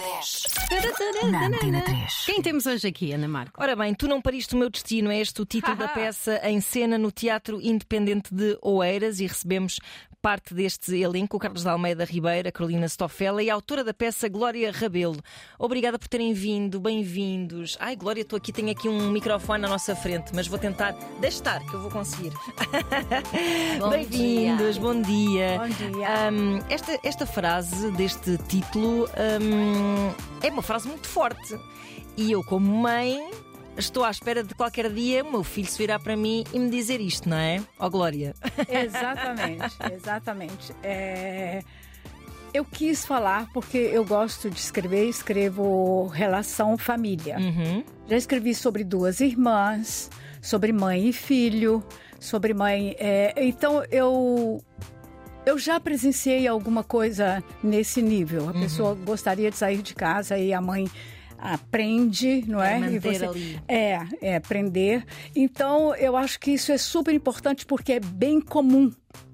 às 10. Na Antena 3. Quem temos hoje aqui, Ana Marco? Ora bem, Tu Não Pariste o Meu Destino é este o título da peça em cena no Teatro Independente de Oeiras e recebemos parte deste elenco, Carlos de Almeida Ribeira, Carolina Stoffela e a autora da peça, Glória Rabelo. Obrigada por terem vindo, bem-vindos. Ai, Glória, estou aqui, tenho aqui um microfone na nossa frente, mas vou tentar. Deixe estar, que eu vou conseguir. Bem-vindos, bom dia. Bom dia. Ahm, esta, esta frase deste título ahm, é uma frase muito forte. E eu, como mãe, estou à espera de qualquer dia o meu filho se virar para mim e me dizer isto, não é? Ó Glória. Exatamente, exatamente. É, Eu quis falar porque eu gosto de escrever, escrevo relação família. Uhum. Já escrevi sobre duas irmãs, sobre mãe e filho, sobre mãe. é, Então eu eu já presenciei alguma coisa nesse nível. A pessoa gostaria de sair de casa e a mãe aprende, não é? É manter ali. É, é aprender. Então eu acho que isso é super importante porque é bem comum.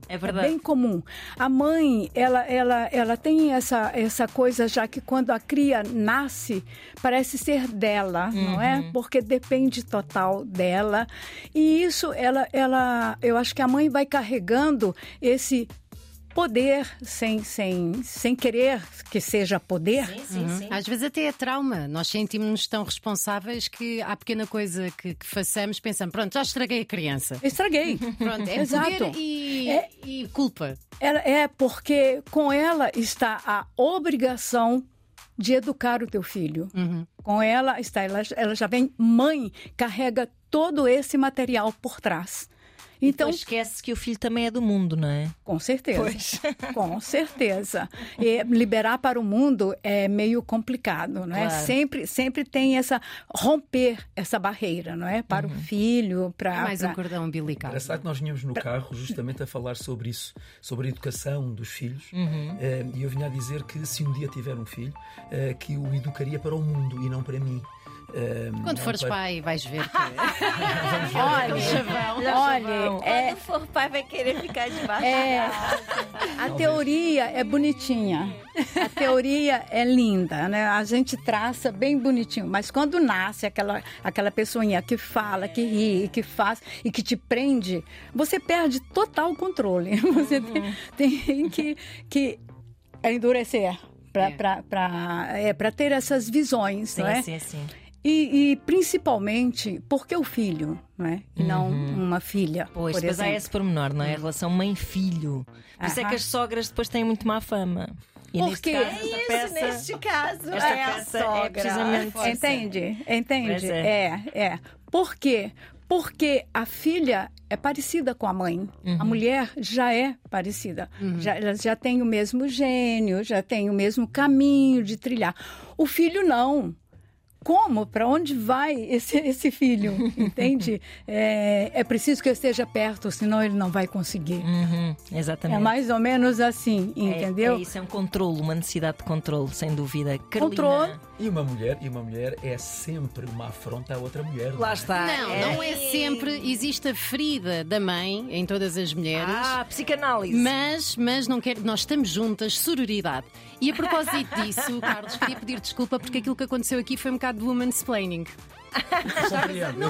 É É verdade. bem comum. A mãe, ela, ela, ela tem essa, essa coisa já que quando a cria nasce, parece ser dela, não é? Uhum. Porque depende total dela. E isso, ela, ela, eu acho que a mãe vai carregando esse poder sem, sem, sem querer que seja poder. Sim, sim, sim. Às vezes até é trauma. Nós sentimos-nos tão responsáveis que há pequena coisa que, que façamos, pensamos, pronto, já estraguei a criança. Estraguei. Pronto, é Exato. poder e, É- e culpa. Ela, é porque com ela está a obrigação de educar o teu filho. Com ela está, ela, ela já vem mãe, carrega todo esse material por trás. Então, Então esquece que o filho também é do mundo, não é? com certeza. Pois. Com certeza. E liberar para o mundo é meio complicado, não é? Claro. Sempre, sempre tem essa romper essa barreira, não é? Para o filho, para É mais um para- cordão umbilical. Engraçado que nós vinhamos no carro justamente a falar sobre isso, sobre a educação dos filhos. Uhum. Eh, e eu vinha a dizer que se um dia tiver um filho, eh, que o educaria para o mundo e não para mim. Eh, Quando fores para- pai, vais ver que. Olha, olha, é, Quando for pai, vai querer ficar debaixo É, a teoria é bonitinha. A teoria é linda, né? A gente traça bem bonitinho, mas quando nasce aquela, aquela pessoinha que fala, que ri, que faz e que te prende, você perde total controle. Você tem, tem que, que endurecer para É. é, pra ter essas visões, Sim, não é? sim, sim. E, e principalmente porque o filho, não é? E não uma filha, Pois, por depois há esse pormenor, não é? A relação mãe-filho. Por isso é que as sogras depois têm muito má fama. E Por neste caso, É neste caso, esta é a é sogra. precisamente- Entende? Entende? Pois é. É, é. Por quê? Porque a filha é parecida com a mãe. A mulher já é parecida. Já, ela já tem o mesmo gênio, já tem o mesmo caminho de trilhar. O filho não. Como? Para onde vai esse, esse filho? Entende? É, é preciso que eu esteja perto, senão ele não vai conseguir. Uhum, É exatamente. mais ou menos assim, É- entendeu? É, isso, é um controle, uma necessidade de controle, sem dúvida. Carolina, Controle. E uma mulher, e uma mulher é sempre uma afronta à outra mulher. Lá não é? está. Não, não é sempre. Existe a ferida da mãe em todas as mulheres. Ah, psicanálise. Mas, mas não quero, nós estamos juntas, sororidade. E a propósito disso, Carlos, queria pedir desculpa porque aquilo que aconteceu aqui foi um bocado de womansplaining. Compreendo. Eu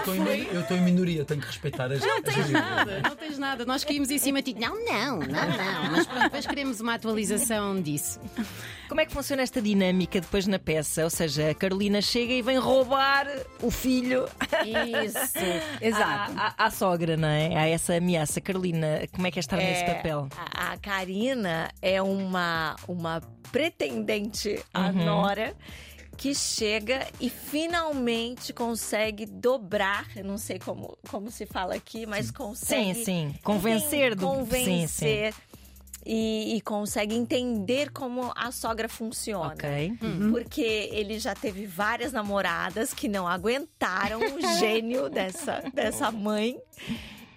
estou em, minoria, tenho que respeitar as Não tens nada, não tens nada. Nós caímos em cima de ti. Não, não, não, não. Mas pronto, depois queremos uma atualização disso. Como é que funciona esta dinâmica depois na peça? Ou seja, a Carolina chega e vem roubar o filho Isso. Exato. à, à- à sogra, não é? Há essa ameaça. Carolina, como é que é estar nesse É, papel? A, a Karina é uma, uma pretendente à Nora que chega e finalmente consegue dobrar, não sei como, como se fala aqui, mas consegue Sim, sim. Convencer do- convencer E, e consegue entender como a sogra funciona. Ok. Porque ele já teve várias namoradas que não aguentaram o gênio dessa, dessa mãe.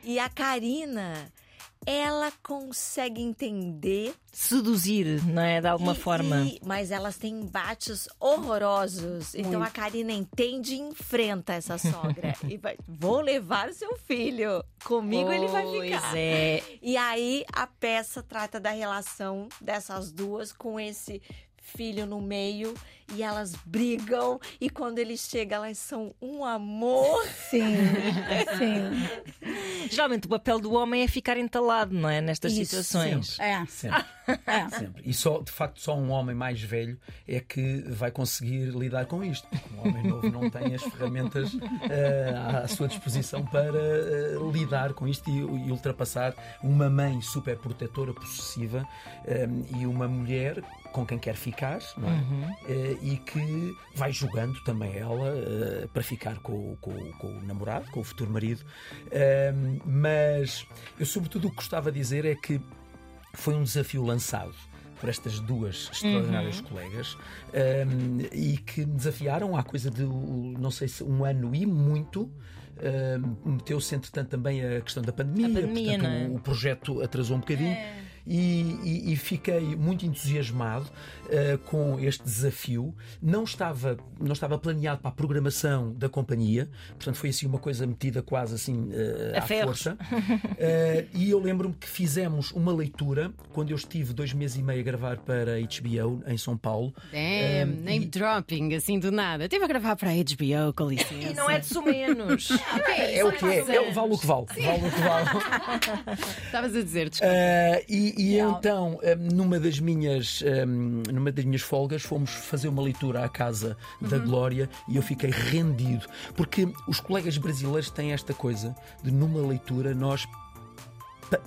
E a Karina, ela consegue entender. Seduzir, não é? De alguma e- forma. e- mas elas têm embates horrorosos. Então a Karina entende e enfrenta essa sogra. e vai, vou levar seu filho. Comigo ele vai Pois ficar. é. E aí a peça trata da relação dessas duas com esse filho no meio e elas brigam e quando ele chega elas são um amor. Sim, sim. Geralmente o papel do homem é ficar entalado, não é? Nestas Isso, situações. É. Sempre. É. Sempre. E só, de facto, só um homem mais velho é que vai conseguir lidar com isto. Porque um homem novo não tem as ferramentas eh, à sua disposição para eh, lidar com isto e, e ultrapassar uma mãe super protetora, possessiva eh, e uma mulher com quem quer ficar, não é? Eh, e que vai jogando também ela eh, para ficar com, o- com com o namorado, com o futuro marido. Eh, mas eu, sobretudo, o que gostava de dizer é que foi um desafio lançado por estas duas extraordinárias colegas um, e que me desafiaram há coisa de, não sei se um ano e muito. Um, Meteu-se, entretanto, também a questão da pandemia, A pandemia, portanto, é? o, o projeto atrasou um bocadinho. E, e- e fiquei muito entusiasmado uh, com este desafio. Não estava, não estava planeado para a programação da companhia, portanto, foi assim uma coisa metida quase assim uh, A à ferros. força. Uh, e eu lembro-me que fizemos uma leitura quando eu estive dois meses e meio a gravar para a HBO em São Paulo. Damn, Um, name e- dropping, assim do nada. Estive a gravar para a HBO, com licença. E não é de sumenos. É o que é, é o- vale o que vale. Vale o que vale. Estavas a dizer, desculpa. Uh, e e então, um, numa das minhas um, numa das minhas folgas, fomos fazer uma leitura à casa da Glória e eu fiquei rendido, porque os colegas brasileiros têm esta coisa de numa leitura nós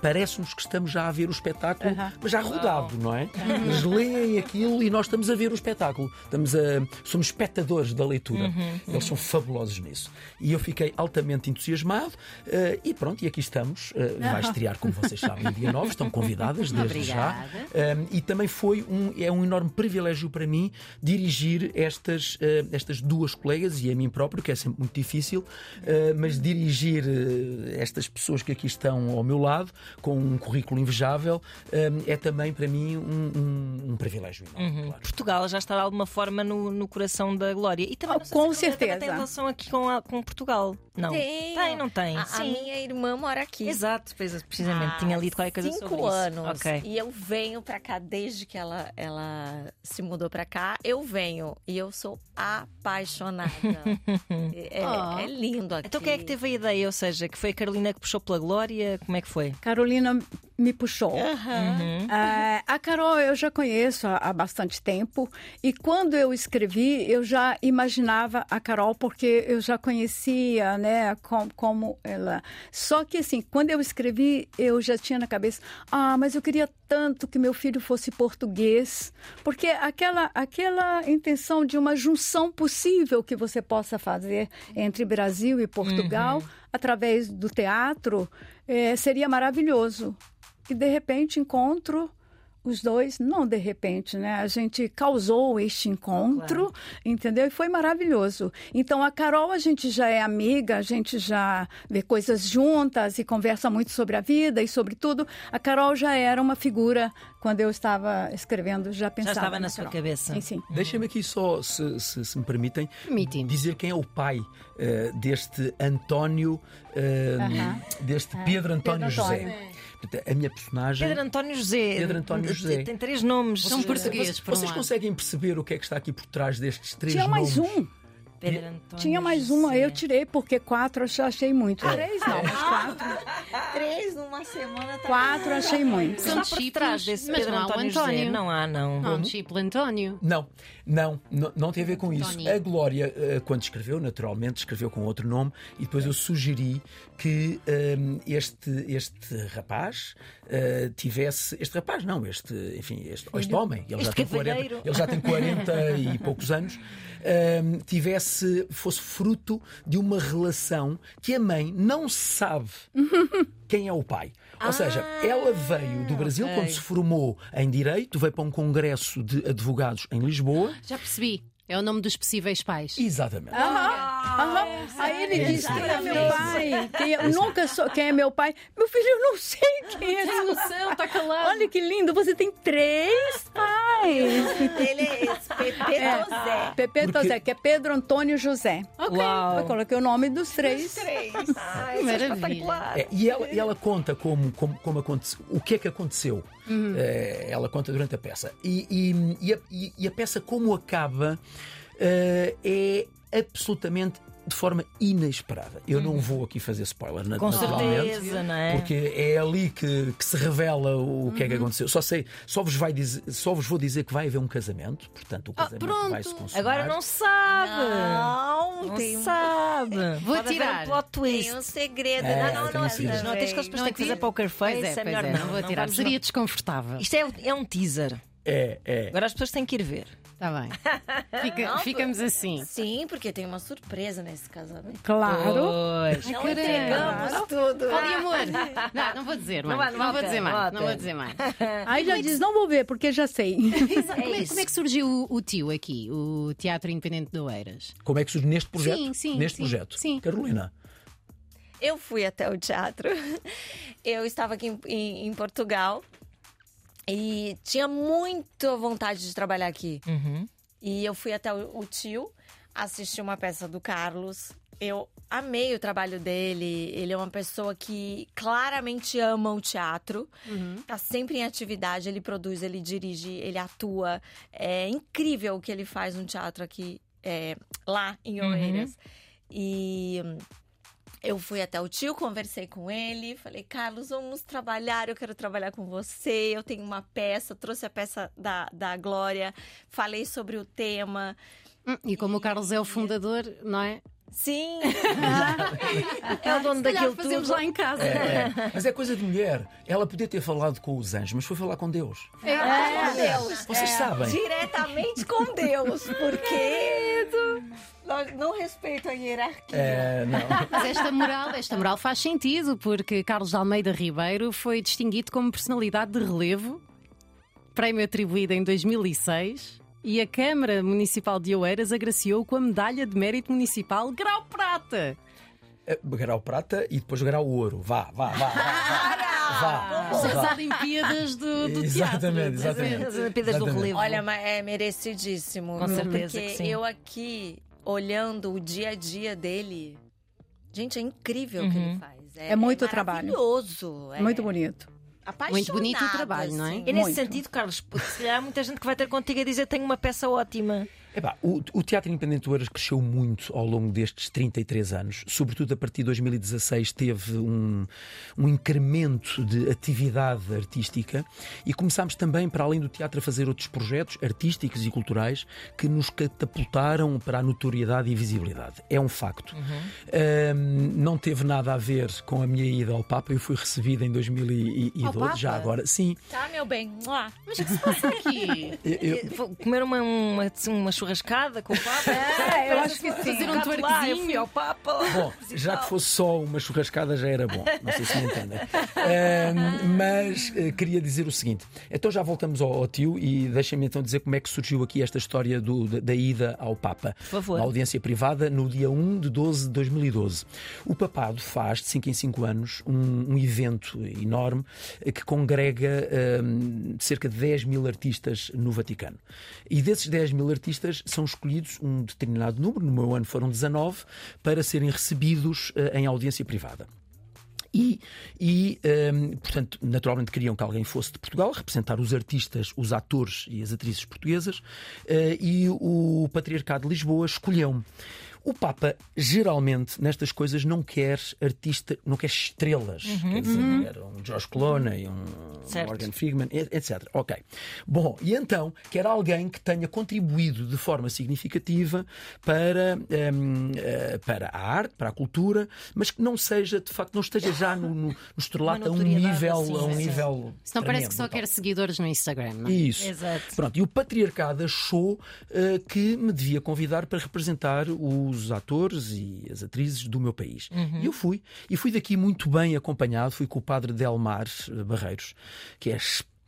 Parece-nos que estamos já a ver o espetáculo, mas já rodado, não é? Eles leem aquilo e nós estamos a ver o espetáculo. Estamos a, somos espectadores da leitura. Eles são fabulosos nisso. E eu fiquei altamente entusiasmado. eh, e pronto, e aqui estamos. Eh, vai estrear, como vocês sabem, dia 9. Estão convidadas desde já. Obrigada. Um, e também foi um, é um enorme privilégio para mim dirigir estas, eh, estas duas colegas e a mim próprio, que é sempre muito difícil, eh, mas dirigir eh, estas pessoas que aqui estão ao meu lado, com um currículo invejável, eh, é também para mim um, um- um privilégio enorme. claro. Portugal já está de alguma forma no, no coração da Glória. E também Oh, com certeza. tem relação aqui com, a- com Portugal. Não. Tem. Tem, não tem? A, a minha irmã mora aqui. Exato, pois, precisamente. há Tinha lido qualquer coisa cinco sobre isso. anos. Ok. E eu venho pra cá desde que ela, ela se mudou pra cá. Eu venho e eu sou apaixonada. é, Oh. é lindo aqui. Então quem é que teve a ideia? Ou seja, que foi a Carolina que puxou pela Glória? Como é que foi? Carolina me puxou. É, a Carol eu já conheço há, há bastante tempo e quando eu escrevi eu já imaginava a Carol porque eu já conhecia, né, com, como ela. Só que assim, quando eu escrevi eu já tinha na cabeça, ah, mas eu queria tanto que meu filho fosse português, porque aquela aquela intenção de uma junção possível que você possa fazer entre Brasil e Portugal através do teatro eh, seria maravilhoso. E de repente encontro os dois, não de repente, né? A gente causou este encontro, entendeu? E foi maravilhoso. Então a Carol, a gente já é amiga, a gente já vê coisas juntas e conversa muito sobre a vida e sobre tudo. A Carol já era uma figura quando eu estava escrevendo, já pensava. estava na sua cabeça. Sim, sim. Deixem-me aqui só, se, se- se me permitem, Permite-me. dizer quem é o pai eh, deste António, eh, Aham. deste Pedro António Pedro José. António. A minha personagem. Pedro António José. Pedro António José. Tem três nomes. São portugueses, Vocês, por vocês conseguem perceber o que é que está aqui por trás destes três mais nomes? um. Pedro António Tinha mais uma, José. eu tirei, porque quatro eu já achei muito. Três não, mas quatro. Três numa semana tá Quatro achei muito. São Está por trás desse mas Pedro não há o António José. Não há, não. Não, tipo António. Não, não, não, não tem a ver com isso. António. A Glória, eh, quando escreveu, naturalmente, escreveu com outro nome e depois eu sugeri que ehm, este, este rapaz eh, tivesse. Este rapaz, não, este, enfim, este, este homem, ele já, Este tem 40, cavalheiro. ele já tem 40 e poucos anos, ehm, tivesse, fosse fruto de uma relação que a mãe não sabe quem é o pai. Ou seja, ela veio do Brasil ok. quando se formou em Direito, veio para um congresso de advogados em Lisboa. Já percebi. É o nome dos possíveis pais. Exatamente. Aham. Aí ele disse: Quem é meu pai? Quem é- eu nunca sou. Quem é meu pai? Meu filho, eu não sei quem é Tem seu noção, está calado. Olha que lindo, você tem três pais. Ele é esse, Pepe Tosé. Pepe Porque- Tosé, que é Pedro Antônio José. Uau. Eu coloquei o nome dos três. Três. Ai, Maravilha. isso é espetacular. É, e ela, e ela conta como, como, como aconteceu, o que é que aconteceu. Eh, ela conta durante a peça. E, e- e a, e- e a peça, como acaba, eh, é absolutamente de forma inesperada. Eu não vou aqui fazer spoiler, Com naturalmente. certeza, não é? Porque é ali que, que se revela o que é que Uhum. aconteceu. Só sei, só vos, vai dizer, só vos vou dizer que vai haver um casamento, portanto o Ah, casamento pronto. vai se consumar. Agora não sabe. Não, Não tem um, sabe. Vou Pode tirar. um plot twist. tem um segredo. É, não, não, tem um não, segredo. Não, tens que eles Não têm que fazer poker face. É, é melhor é, não. não vou tirar. Seria desconfortável. Isto é, é um teaser. É, é. Agora as pessoas têm que ir ver. Está bem. Fica- Não, ficamos assim. Sim, porque tem uma surpresa nesse casamento. Claro. Pois. Não caramba. entregamos tudo. Olha, amor. Não, não vou dizer mais. Não não Não vou a dizer mais. Não vou dizer mais. Aí já diz, não vou ver, porque já sei. Exato. Como é, como é que surgiu o, o tio aqui, o Teatro Independente de Oeiras? Como é que surge neste projeto? Sim, sim, neste sim, projeto. sim. Carolina. Eu fui até o teatro. Eu estava aqui em, em- em Portugal e tinha muita vontade de trabalhar aqui. Uhum. E eu fui até o, o tio, assisti uma peça do Carlos. Eu amei o trabalho dele. Ele é uma pessoa que claramente ama o teatro. Tá sempre em atividade, ele produz, ele dirige, ele atua. É incrível o que ele faz no teatro aqui, é, lá em Oeiras. E hum, eu fui até o tio, conversei com ele, falei, Carlos, vamos trabalhar, eu quero trabalhar com você, eu tenho uma peça, trouxe a peça da, da Glória, falei sobre o tema. Hum, E como o Carlos é o fundador, não é? Sim, É o dono daquilo fazemos tudo. lá em casa. É, é. Mas é coisa de mulher. Ela podia ter falado com os anjos, mas foi falar com Deus. com Deus. Vocês sabem. Diretamente com Deus, porque nós não respeito a hierarquia. É, não. Mas esta moral, esta moral faz sentido, porque Carlos Almeida Ribeiro foi distinguido como personalidade de relevo, prémio atribuído em 2006, e a Câmara Municipal de Oeiras agraciou com a Medalha de Mérito Municipal Grau Prata. É, Grau prata e depois grau ouro. Vá, vá, vá. Vá. vá, As. Olimpíadas do, do Exatamente, teatro. exatamente. As Olimpíadas do Exatamente. relevo. Olha, mas é merecidíssimo. Com certeza Porque que sim. eu aqui, olhando o dia a dia dele, gente, é incrível o que ele faz. É muito trabalho. maravilhoso. É Muito bonito. Muito bonito o trabalho, não é? assim. E nesse Muito. sentido, Carlos, há muita gente que vai ter contigo a dizer tenho uma peça ótima. Epá, o, o Teatro Independente de Oeiras cresceu muito ao longo destes 33 anos. Sobretudo a partir de 2016 teve um, um incremento de atividade artística e começámos também, para além do teatro, a fazer outros projetos artísticos e culturais que nos catapultaram para a notoriedade e visibilidade. É um facto. Ahm, não teve nada a ver com a minha ida ao Papa. Eu fui recebida em 2012, Papa? já agora. Sim. Tá, meu bem. Mas o que se passa aqui? Eu- eu- Comer uma, uma, uma churrascada com o Papa. É, eu acho que sim. Fazer um twerkzinho. ao Papa. Bom, já que fosse só uma churrascada já era bom. Não sei se me entendem. Ahm, mas eh, queria dizer o seguinte: então já voltamos ao, ao tio e deixem-me então dizer como é que surgiu aqui esta história do- da, da ida ao Papa. Por favor. Na audiência privada no dia 1 de 12 de 2012. O papado faz, de 5 em 5 anos, um, um evento enorme que congrega ahm, cerca de 10 mil artistas no Vaticano. E desses 10 mil artistas são escolhidos um determinado número, no meu ano foram 19, para serem recebidos eh, em audiência privada. E, e hum, portanto, naturalmente queriam que alguém fosse de Portugal representar os artistas, os atores e as atrizes portuguesas, eh, e o Patriarcado de Lisboa escolheu-me. O Papa, geralmente, nestas coisas, não quer artista, não quer estrelas. Quer dizer, quer um Josh Clooney, um Certo. Morgan Freeman, e- etc. Ok. Bom, e então, quer alguém que tenha contribuído de forma significativa para, hum, eh, para a arte, para a cultura, mas que não seja, de facto, não esteja já no, no, no estrelato a um nível. assim, a um nível Senão parece que só quer seguidores no Instagram, não é? Isso. Exato. Pronto, e o patriarcado achou eh, que me devia convidar para representar os atores e as atrizes do meu país. E eu fui. E fui daqui muito bem acompanhado. Fui com o padre Delmar eh, Barreiros, que é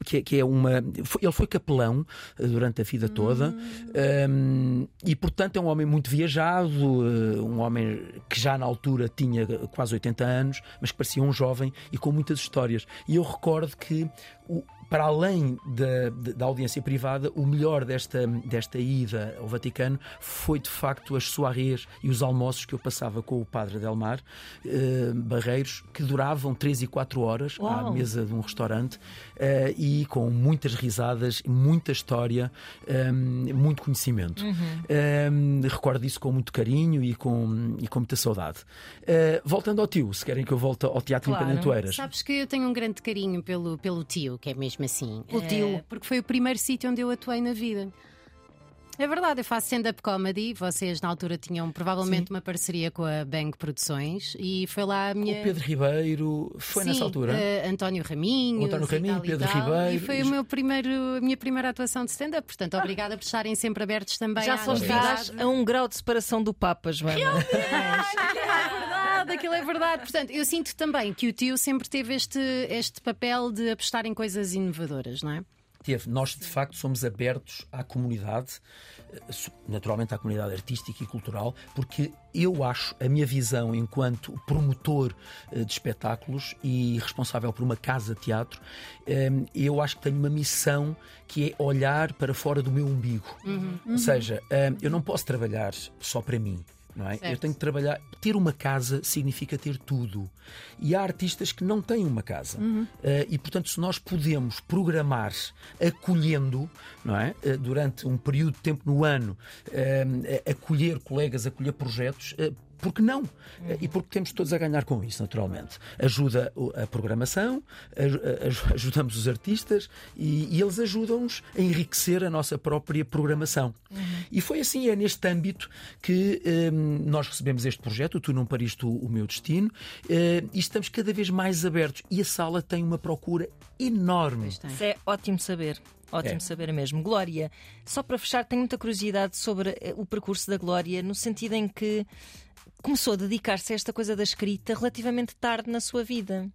que é, que é uma. foi- Ele foi capelão eh, durante a vida toda um, e, portanto, é um homem muito viajado, eh, um homem que já na altura tinha quase 80 anos, mas que parecia um jovem e com muitas histórias. E eu recordo que o- para além da, da audiência privada, o melhor desta, desta ida ao Vaticano foi de facto as soirées e os almoços que eu passava com o padre Delmar eh, Barreiros, que duravam 3 e 4 horas Uau. à mesa de um restaurante eh, e com muitas risadas, muita história, eh, muito conhecimento. Eh, recordo isso com muito carinho e com, e com muita saudade. Voltando ao tio, se querem que eu volte ao Teatro Claro. Oeiras. Sabes que eu tenho um grande carinho pelo, pelo tio, que é mesmo assim. O tio. Eh, porque foi o primeiro sítio onde eu atuei na vida. É verdade, eu faço stand-up comedy. Vocês na altura tinham provavelmente uma parceria com a Bang Produções e foi lá a minha. O Pedro Ribeiro foi Sim, nessa altura. eh, António Raminho. O António Raminho, Pedro Ribeiro. E foi o meu primeiro, a minha primeira atuação de stand-up. Portanto, obrigada por estarem sempre abertos também Já estás a um grau de separação do Papa, Joana. É verdade, aquilo é verdade. Portanto, eu sinto também que o tio sempre teve este, este papel de apostar em coisas inovadoras, não é? Teve. Nós, de facto, somos abertos à comunidade, eh, naturalmente à comunidade artística e cultural, porque eu acho, a minha visão enquanto promotor eh, de espetáculos e responsável por uma casa-teatro, eh, eu acho que tenho uma missão que é olhar para fora do meu umbigo. Ou seja, eh, eu não posso trabalhar só para mim. Não é? Eu Certo. tenho que trabalhar. Ter uma casa significa ter tudo. E há artistas que não têm uma casa. Eh, e, portanto, se nós podemos programar acolhendo, não é? Eh, durante um período de tempo no ano, eh, acolher colegas, acolher projetos. Porque não? E porque temos todos a ganhar com isso, naturalmente. Ajuda a programação, aj- aj- ajudamos os artistas e, e eles ajudam-nos a enriquecer a nossa própria programação. E foi assim, é neste âmbito que eh, nós recebemos este projeto, o Tu Não Pariste o, o Meu Destino, eh, e estamos cada vez mais abertos. E a sala tem uma procura enorme. Isso é ótimo saber. Ótimo É. saber mesmo. Glória, só para fechar, tenho muita curiosidade sobre eh, o percurso da Glória, no sentido em que começou a dedicar-se a esta coisa da escrita relativamente tarde na sua vida.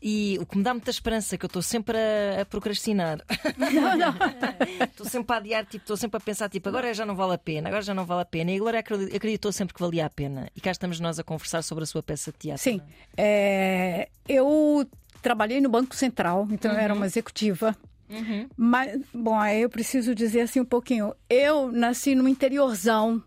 E o que me dá muita esperança, que eu estou sempre a, a procrastinar. Estou sempre a adiar, tipo, estou sempre a pensar, tipo, agora já não vale a pena, agora já não vale a pena. E a Glória acredi- acreditou sempre que valia a pena. E cá estamos nós a conversar sobre a sua peça de teatro. Sim. É, eu trabalhei no Banco Central, então eu era Uhum. uma executiva. Mas, bom, aí eu preciso dizer assim um pouquinho. Eu nasci no interiorzão,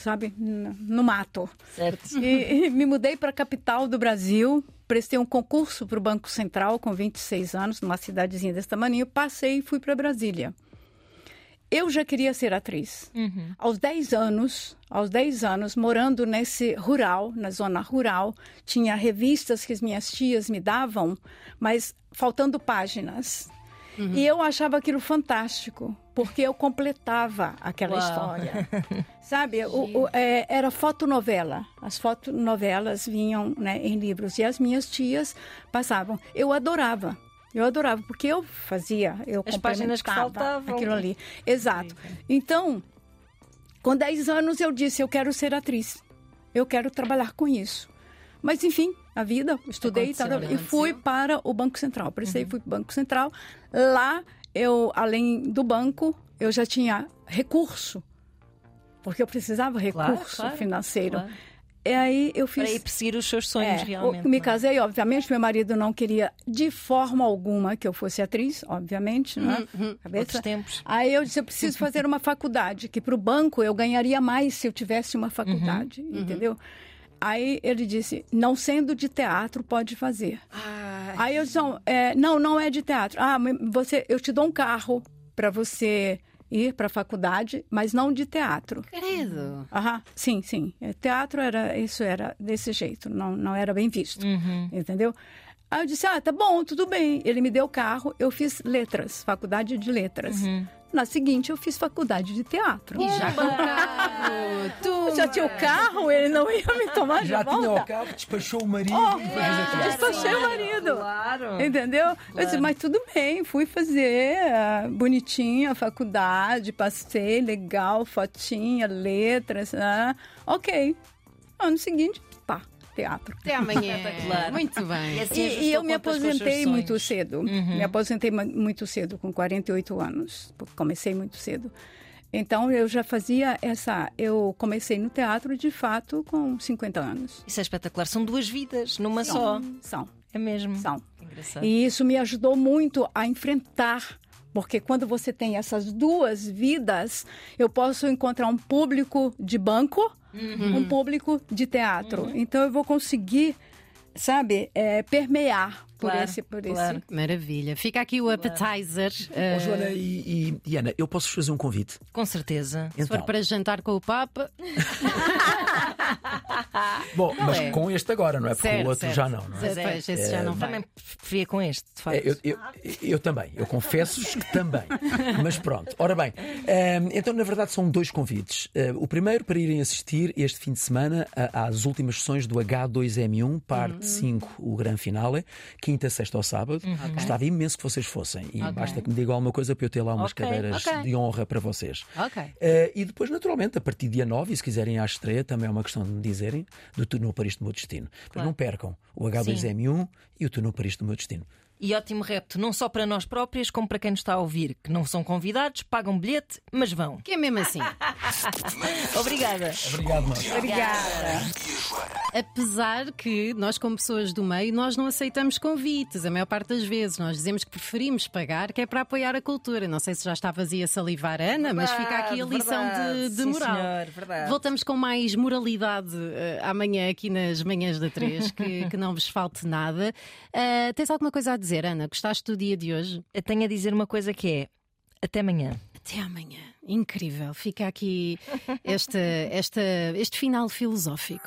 sabe? No, mato. Certo? E, e me mudei para a capital do Brasil. Prestei um concurso para o Banco Central com 26 anos, numa cidadezinha desse tamanho. Passei e fui para Brasília. Eu já queria ser atriz. Aos 10 anos, aos 10 anos, morando nesse rural, na zona rural, tinha revistas que as minhas tias me davam, mas faltando páginas. E eu achava aquilo fantástico, porque eu completava aquela Uau. história. Sabe, o- o- é, era fotonovela. As fotonovelas vinham né, em livros e as minhas tias passavam. Eu adorava. Eu adorava, porque eu fazia, eu As páginas que faltavam. aquilo ali. Exato. Então, com 10 anos eu disse, eu quero ser atriz. Eu quero trabalhar com isso. Mas, enfim, a vida, estudei e tal, Aconteceu, e fui para o Banco Central. Prestei, Uhum. fui para o Banco Central. Lá, eu, além do banco, eu já tinha recurso. Porque eu precisava Claro, recurso claro, financeiro. claro. E aí eu fiz... Para ir perseguir os seus sonhos, É, realmente. me não é? casei, obviamente, meu marido não queria de forma alguma que eu fosse atriz, obviamente, né? Cabeça. Outros tempos. Aí eu disse, eu preciso fazer uma faculdade, que para o banco eu ganharia mais se eu tivesse uma faculdade, entendeu? Aí ele disse, não sendo de teatro, pode fazer. Aí eu disse, não, é, não, não é de teatro. Ah, você, eu te dou um carro para você ir para a faculdade, mas não de teatro. Credo. Aham, sim, sim. É, Teatro era isso era desse jeito, não, não era bem visto, entendeu? Aí eu disse, ah, tá bom, tudo bem. Ele me deu o carro, eu fiz letras, faculdade de letras. Na seguinte, eu fiz faculdade de teatro. E já com o carro. Tu, já tinha o carro, ele não ia me tomar Já de tinha volta. o carro, despachou o marido Oh, teatro. Despachei o marido. Claro. Entendeu? Eu disse, mas tudo bem, fui fazer ah, bonitinha a faculdade, passei, legal, fotinha, letras, ah, ok. Ano seguinte, teatro. Até amanhã. Muito bem. E assim E, e eu me aposentei muito cedo. Me aposentei mu- muito cedo, com 48 anos. porque Comecei muito cedo. Então eu já fazia essa. Eu comecei no teatro de fato com 50 anos. Isso é espetacular. São duas vidas numa só. São. É mesmo. São. Engraçado. E isso me ajudou muito a enfrentar. Porque quando você tem essas duas vidas, eu posso encontrar um público de banco, um público de teatro. Então eu vou conseguir, sabe, é, permear por Claro, esse, por claro. esse. Maravilha. Fica aqui o appetizer. eh, Ó, Joana e, e- e Ana, eu posso fazer um convite? Com certeza. se for Então, para jantar com o Papa, bom, mas é? com este agora, não é? Porque certo, o outro certo. já não, não é? Pois, esse já não vai. Também preferia com este, de facto. É, eu, eu- eu também, eu confesso-vos que também. Mas pronto, ora bem, ehm, então na verdade são dois convites. Eh, o primeiro para irem assistir este fim de semana às últimas sessões do H2M1, parte 5, o grande finale, quinta, sexta ou sábado. Gostava imenso que vocês fossem e basta que me digam alguma coisa para eu ter lá umas Ok, cadeiras de honra para vocês. Ok. Eh, e depois, naturalmente, a partir do dia 9, e se quiserem à estreia, também é uma questão de me dizerem, do Tu no Paris do Meu Destino. Mas não percam o H2M1 e o Tu no Paris do Meu Destino. E ótimo repto, não só para nós próprias, como para quem nos está a ouvir, que não são convidados, pagam bilhete, mas vão. Que é mesmo assim. Obrigada. Obrigado, nós. Obrigada. Apesar que nós, como pessoas do meio, nós não aceitamos convites, a maior parte das vezes. Nós dizemos que preferimos pagar, que é para apoiar a cultura. Não sei se já está vazia a salivar, Ana, mas fica aqui a Verdade, lição de, verdade. de Sim, moral. senhor, verdade. Voltamos com mais moralidade eh, amanhã aqui nas manhãs da 3, que, que não vos falte nada. Ah, tens alguma coisa a dizer, Ana? Gostaste do dia de hoje? Eu tenho a dizer uma coisa que é: até amanhã. Até amanhã. Incrível. Fica aqui este, este, este final filosófico.